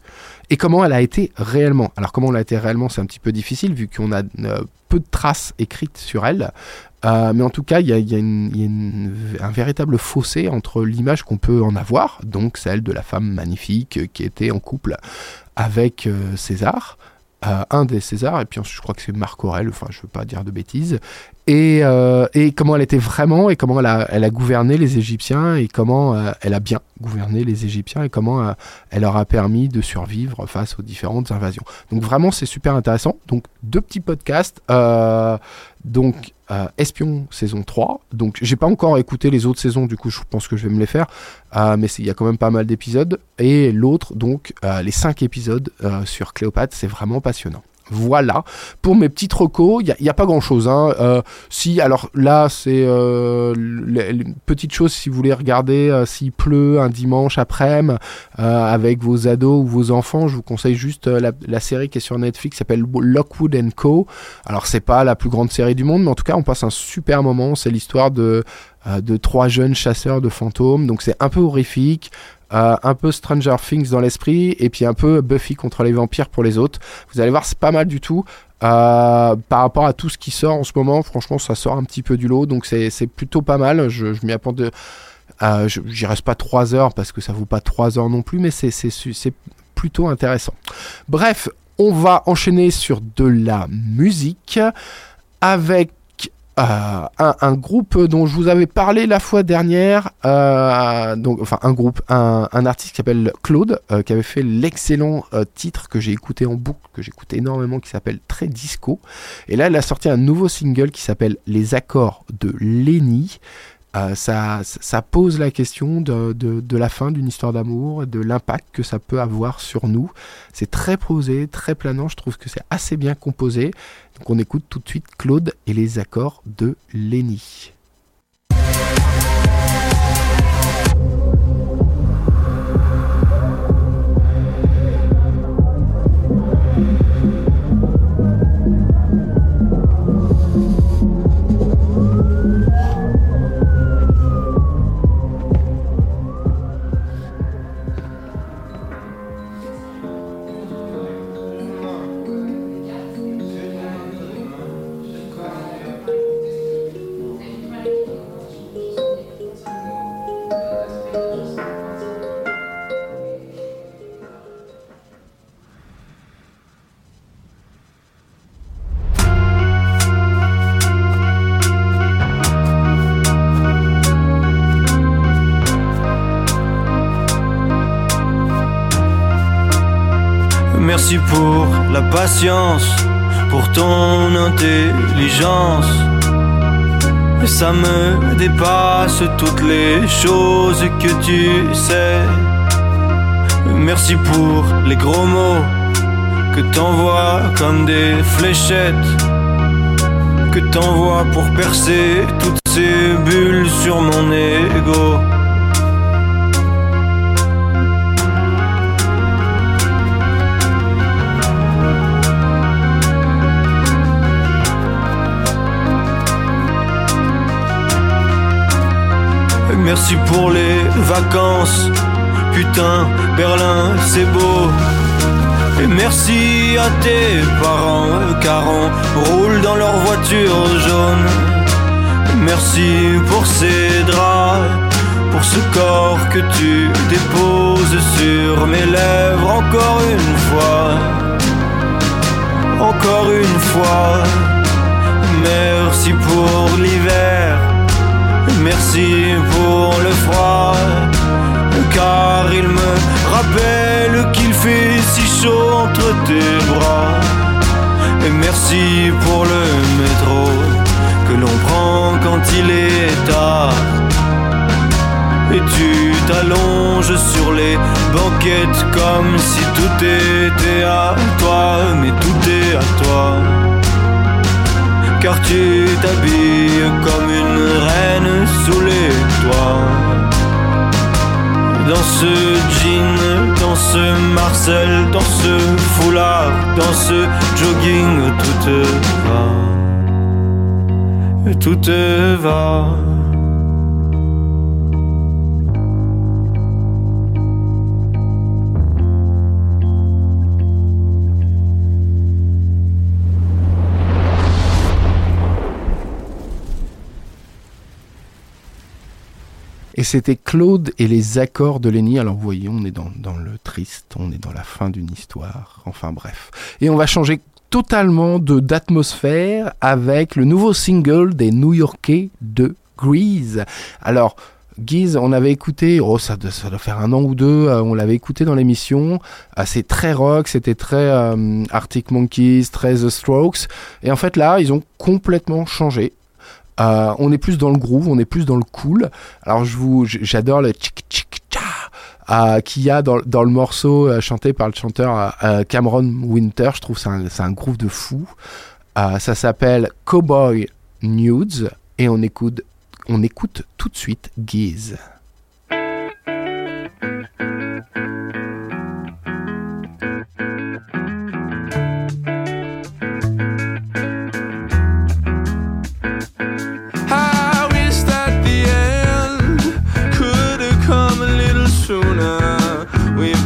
et comment elle a été réellement. Alors comment elle a été réellement, c'est un petit peu difficile vu qu'on a peu de traces écrites sur elle. Euh, mais en tout cas, il y a, un véritable fossé entre l'image qu'on peut en avoir, donc celle de la femme magnifique qui était en couple avec euh, César, un des Césars, et puis je crois que c'est Marc Aurèle, enfin je veux pas dire de bêtises, et, euh, et comment elle était vraiment, et comment elle a, elle a gouverné les Égyptiens, et comment euh, elle a bien gouverné les Égyptiens, et comment euh, elle leur a permis de survivre face aux différentes invasions. Donc vraiment c'est super intéressant. Donc deux petits podcasts, donc euh, Espion saison 3. Donc j'ai pas encore écouté les autres saisons, du coup je pense que je vais me les faire, Euh, mais il y a quand même pas mal d'épisodes. Et l'autre, donc euh, les 5 épisodes sur Cléopâtre, c'est vraiment passionnant. Voilà, pour mes petites recos, il n'y a, pas grand chose. Hein. Euh, si, alors là, c'est euh, les, les petites choses si vous voulez regarder euh, s'il pleut un dimanche après-midi euh, avec vos ados ou vos enfants, je vous conseille juste la, la série qui est sur Netflix s'appelle Lockwood Co. Alors, c'est pas la plus grande série du monde, mais en tout cas, on passe un super moment. C'est l'histoire de, de trois jeunes chasseurs de fantômes, donc c'est un peu horrifique. euh, un peu Stranger Things dans l'esprit et puis un peu Buffy contre les vampires pour les autres. Vous allez voir, c'est pas mal du tout. Euh, par rapport à tout ce qui sort en ce moment, franchement, ça sort un petit peu du lot, donc c'est plutôt pas mal. Je, je m'y attendais. Euh, je- J'y reste pas trois heures parce que ça vaut pas trois heures non plus, mais c'est plutôt intéressant. Bref, on va enchaîner sur de la musique avec euh, un, groupe dont je vous avais parlé la fois dernière, euh, enfin un groupe, un, artiste qui s'appelle Claude, euh, qui avait fait l'excellent titre que j'ai écouté en boucle, que j'écoute énormément, qui s'appelle Très Disco. Et là, il a sorti un nouveau single qui s'appelle Les accords de Lenny. Euh, ça, pose la question de, la fin d'une histoire d'amour, de l'impact que ça peut avoir sur nous. C'est très posé, très planant, je trouve que c'est assez bien composé. Donc on écoute tout de suite Claude et les accords de Lenny. Pour ton intelligence. Ça me dépasse toutes les choses que tu sais. Merci pour les gros mots que t'envoies comme des fléchettes. Que t'envoies pour percer toutes ces bulles sur mon ego. Merci pour les vacances. Putain, Berlin, c'est beau. Et merci à tes parents, car on roule dans leur voiture jaune. Merci pour ces draps, pour ce corps que tu déposes sur mes lèvres encore une fois. Encore une fois. Merci pour l'hiver. Merci pour le froid, car il me rappelle qu'il fait si chaud entre tes bras. Et merci pour le métro que l'on prend quand il est tard. Et tu t'allonges sur les banquettes comme si tout était à toi, mais tout est à toi. Car tu t'habilles comme une reine sous les toits. Dans ce jean, dans ce Marcel, dans ce foulard, dans ce jogging, tout te va. Tout te va. Et c'était Claude et les accords de Lenny. Alors vous voyez, on est dans, le triste, on est dans la fin d'une histoire. Enfin bref. Et on va changer totalement d'atmosphère avec le nouveau single des New Yorkais de Grease. Alors, Guise, on avait écouté, oh ça doit, ça faire un an ou deux, euh, on l'avait écouté dans l'émission. Ah, c'est très rock, c'était très euh, Arctic Monkeys, très The Strokes. Et en fait là, ils ont complètement changé. Euh, on est plus dans le groove, on est plus dans le cool. Alors j'adore le tchik tchik tcha euh, qu'il y a dans, le morceau euh, chanté par le chanteur Cameron Winter. Je trouve c'est un, groove de fou. Ça s'appelle Cowboy Nudes et on écoute, on écoute tout de suite Geese.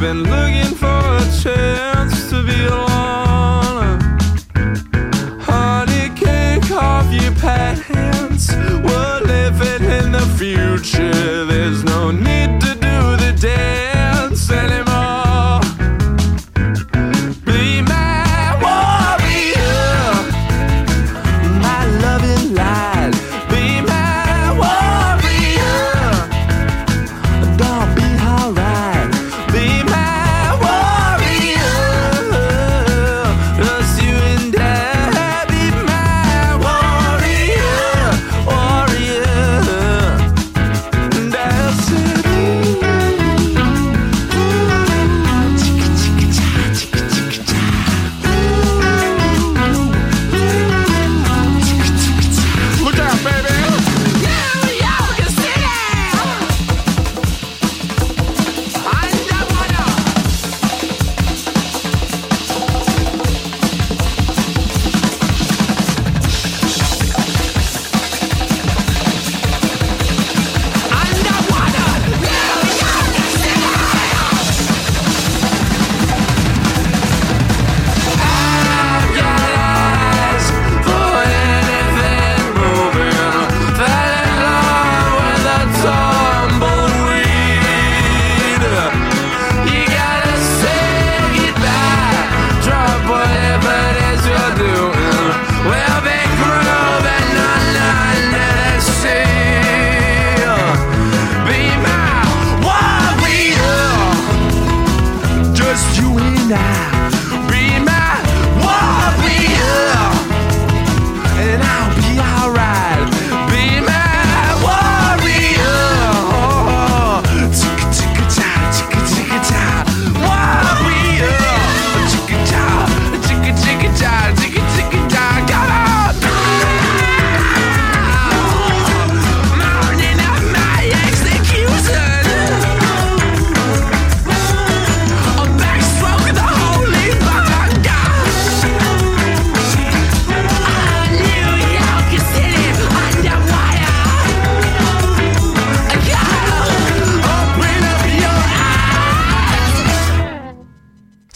Been looking for a chance to be alone. Honey, kick off your pants. We're living in the future. There's no need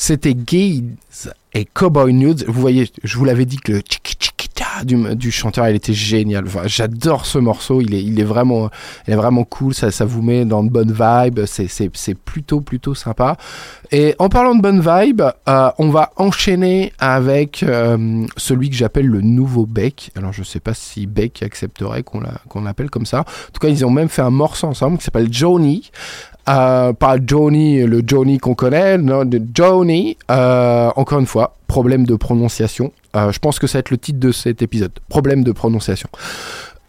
C'était Gaze et Cowboy Nudes. Vous voyez, je vous l'avais dit que le tchiki tchiki ta du, du chanteur, il était génial. J'adore ce morceau. Il est, vraiment, il est vraiment cool. Ça, ça vous met dans de bonnes vibes. C'est, plutôt, plutôt sympa. Et en parlant de bonnes vibes, euh, on va enchaîner avec euh, celui que j'appelle le nouveau Beck. Alors, je sais pas si Beck accepterait qu'on l'appelle comme ça. En tout cas, ils ont même fait un morceau ensemble qui s'appelle Johnny. Euh, pas Johnny, le Johnny qu'on connaît, non, Johnny. Euh, encore une fois, problème de prononciation. Euh, je pense que ça va être le titre de cet épisode. Problème de prononciation.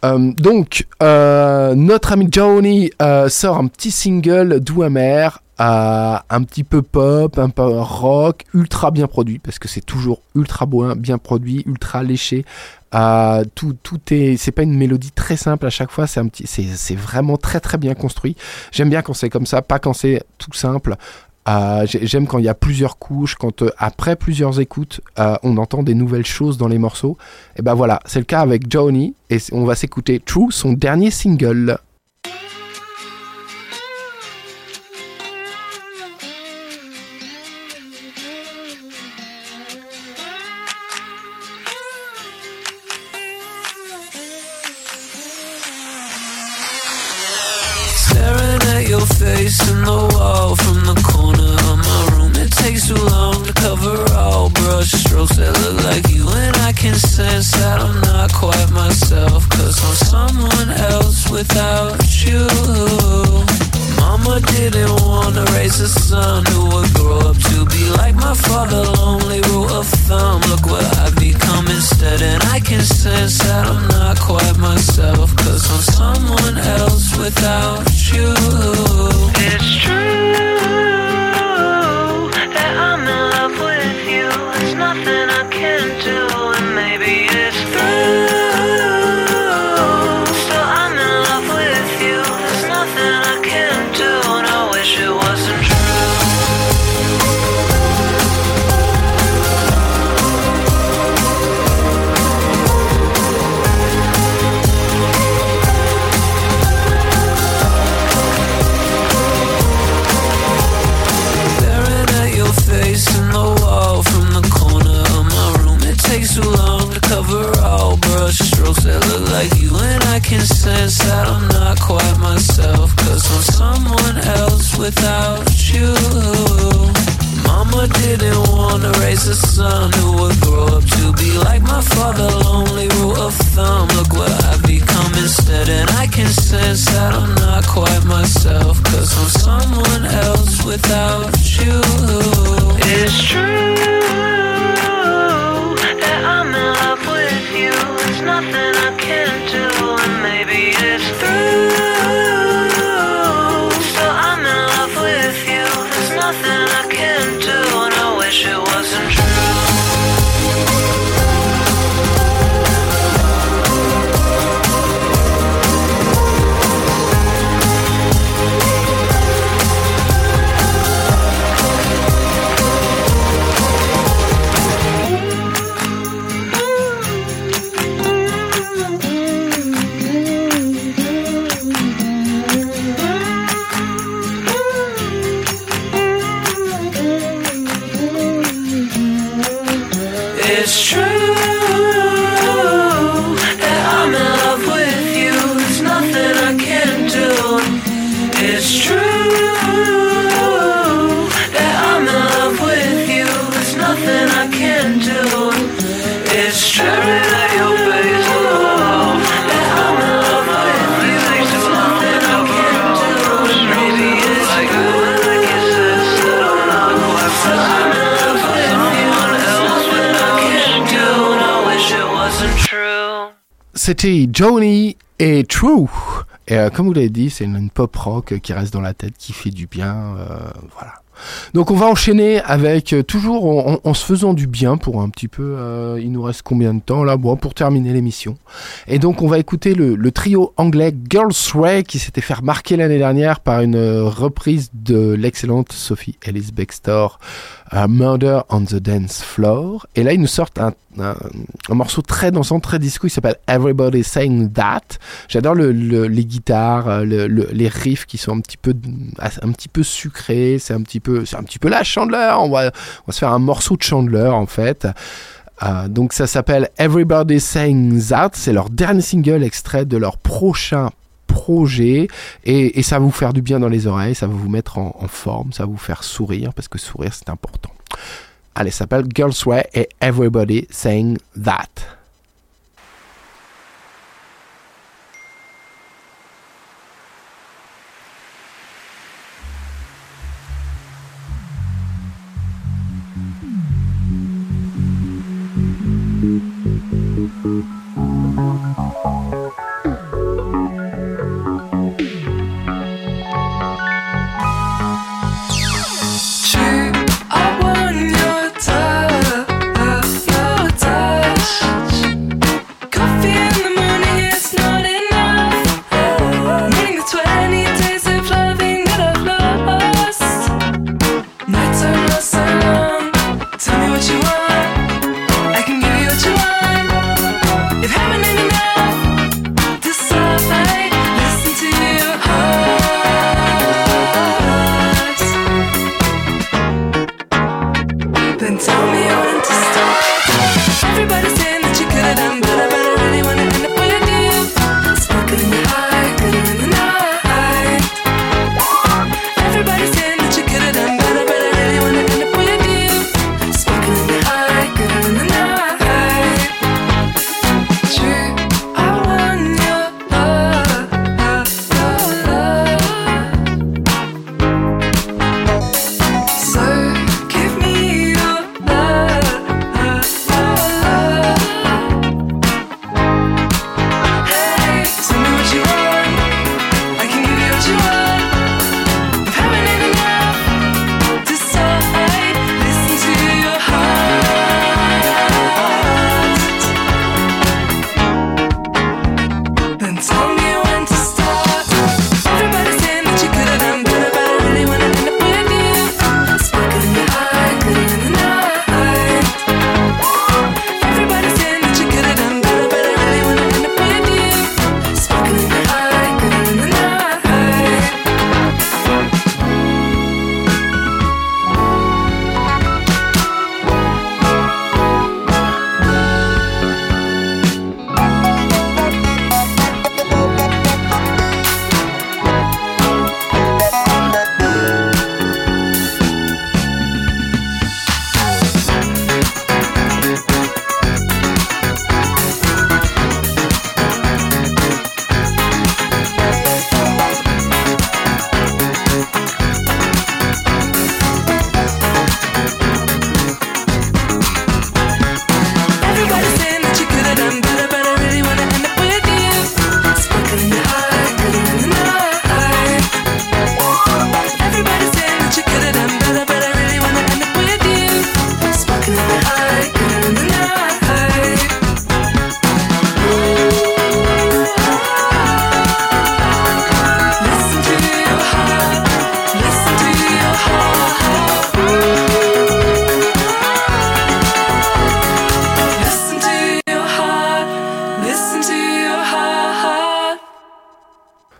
Euh, donc, euh, notre ami Johnny euh, sort un petit single doux amer, un petit peu pop, un peu rock, ultra bien produit, parce que c'est toujours ultra beau, bien produit, ultra léché. Euh, tout, tout est, c'est pas une mélodie très simple à chaque fois, c'est vraiment très très bien construit. J'aime bien quand c'est comme ça, pas quand c'est tout simple. Euh, j'ai- J'aime quand il y a plusieurs couches, quand euh, après plusieurs écoutes, on entend des nouvelles choses dans les morceaux. Et ben voilà, c'est le cas avec Johnny, et on va s'écouter True, son dernier single. Brush strokes that look like you. And I can sense that I'm not quite myself. Cause I'm someone else without you. Mama didn't wanna raise a son who would grow up to be like my father. Lonely rule of thumb. Look what I've become instead. And I can sense that I'm not quite myself. Cause I'm someone else without you. It's true without you. Mama didn't wanna raise a son who would grow up to be like my father. Lonely rule of thumb. Look what I've become instead. And I can sense that I'm not quite myself. Cause I'm someone else without you. It's true that I'm in love with you. There's nothing I can do, and maybe it's through. Nothing I can do, and I wish it wasn't true. C'était Johnny et True. Et euh, comme vous l'avez dit, c'est une, pop rock qui reste dans la tête, qui fait du bien. euh, voilà. Donc on va enchaîner avec euh, toujours en, en- en se faisant du bien pour un petit peu. euh, il nous reste combien de temps là? Bon, pour terminer l'émission. Et donc on va écouter le, le trio anglais Girls Ray qui s'était fait remarquer l'année dernière par une euh, reprise de l'excellente Sophie Ellis Bextor, Murder on the Dance Floor. Et là ils nous sortent un, un, morceau très dansant, très disco. Il s'appelle Everybody Saying That. J'adore le, le- les guitares, euh, le- le- les riffs qui sont un petit peu, un petit peu sucrés. C'est un petit peu, c'est un petit peu la Chandler. On va, on va se faire un morceau de Chandler en fait. Euh, donc ça s'appelle Everybody Saying That. C'est leur dernier single extrait de leur prochain projet et, ça va vous faire du bien dans les oreilles, ça va vous mettre en, forme, ça va vous faire sourire parce que sourire c'est important. Allez, ça s'appelle Girls Way et Everybody Saying That.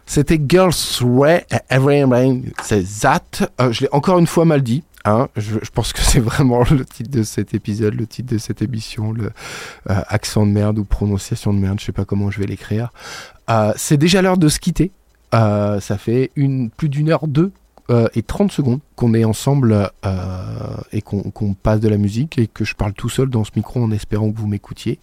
C'était Girls Way Everything. C'est That. Euh, je l'ai encore une fois mal dit. Hein. Je, pense que c'est vraiment le titre de cet épisode, le titre de cette émission, le euh, accent de merde ou prononciation de merde, je sais pas comment je vais l'écrire. Euh, c'est déjà l'heure de se quitter. Euh, ça fait une, plus d'une heure deux et 30 secondes qu'on est ensemble et qu'on qu'on passe de la musique et que je parle tout seul dans ce micro en espérant que vous m'écoutiez.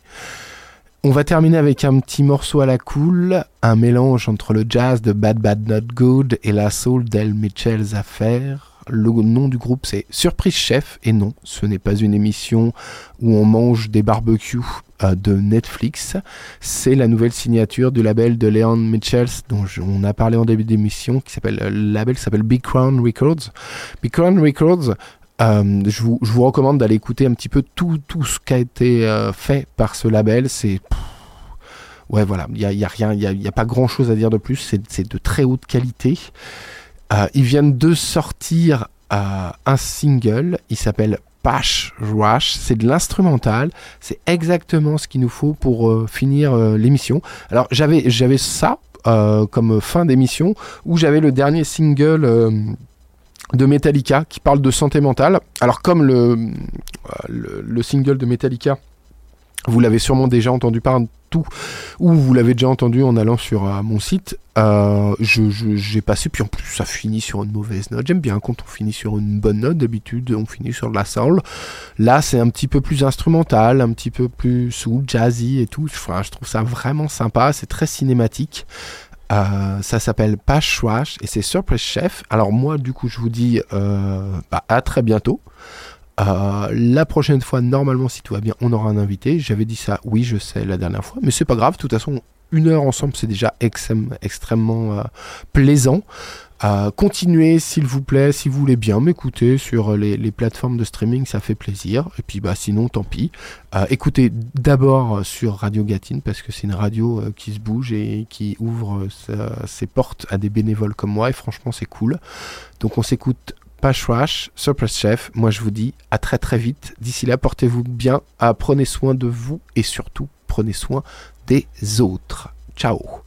On va terminer avec un petit morceau à la cool, un mélange entre le jazz de Bad Bad Not Good et la soul d'El Mitchell's Affair. Le nom du groupe c'est Surprise Chef et non, ce n'est pas une émission où on mange des barbecues euh, de Netflix. C'est la nouvelle signature du label de Leon Mitchells dont on a parlé en début d'émission, qui s'appelle euh, le label s'appelle Big Crown Records. Big Crown Records. Euh, je, vous, recommande d'aller écouter un petit peu tout, tout ce qui a été euh, fait par ce label. C'est ouais voilà, il y a, a rien, il a, pas grand chose à dire de plus. C'est de très haute qualité. Euh, ils viennent de sortir un single. Il s'appelle Pash Rush. C'est de l'instrumental. C'est exactement ce qu'il nous faut pour finir l'émission. Alors j'avais ça comme fin d'émission où j'avais le dernier single. De Metallica qui parle de santé mentale. Alors comme le, euh, le, le single de Metallica, vous l'avez sûrement déjà entendu partout ou vous l'avez déjà entendu en allant sur euh, mon site, euh, je- je- j'ai passé, puis en plus ça finit sur une mauvaise note. J'aime bien quand on finit sur une bonne note, d'habitude on finit sur de la soul. Là c'est un petit peu plus instrumental, un petit peu plus soul, jazzy et tout. Enfin, je trouve ça vraiment sympa, c'est très cinématique. Euh, ça s'appelle Pash Wash et c'est Surprise Chef. Alors moi, du coup, je vous dis euh, bah, à très bientôt. Euh, la prochaine fois, normalement, si tout va bien, on aura un invité. J'avais dit ça, oui, je sais, la dernière fois, mais c'est pas grave. De toute façon, une heure ensemble, c'est déjà extrême- extrêmement plaisant. Continuez, s'il vous plaît, si vous voulez bien m'écouter sur les, les plateformes de streaming, ça fait plaisir. Et puis, bah, sinon, tant pis. Euh, écoutez d'abord sur Radio Gatine parce que c'est une radio euh, qui se bouge et qui ouvre euh, ses portes à des bénévoles comme moi. Et franchement, c'est cool. Donc, on s'écoute Pash Wash, Surprise Chef. Moi, je vous dis à très très vite. D'ici là, portez-vous bien. Ah, prenez soin de vous et surtout, prenez soin des autres. Ciao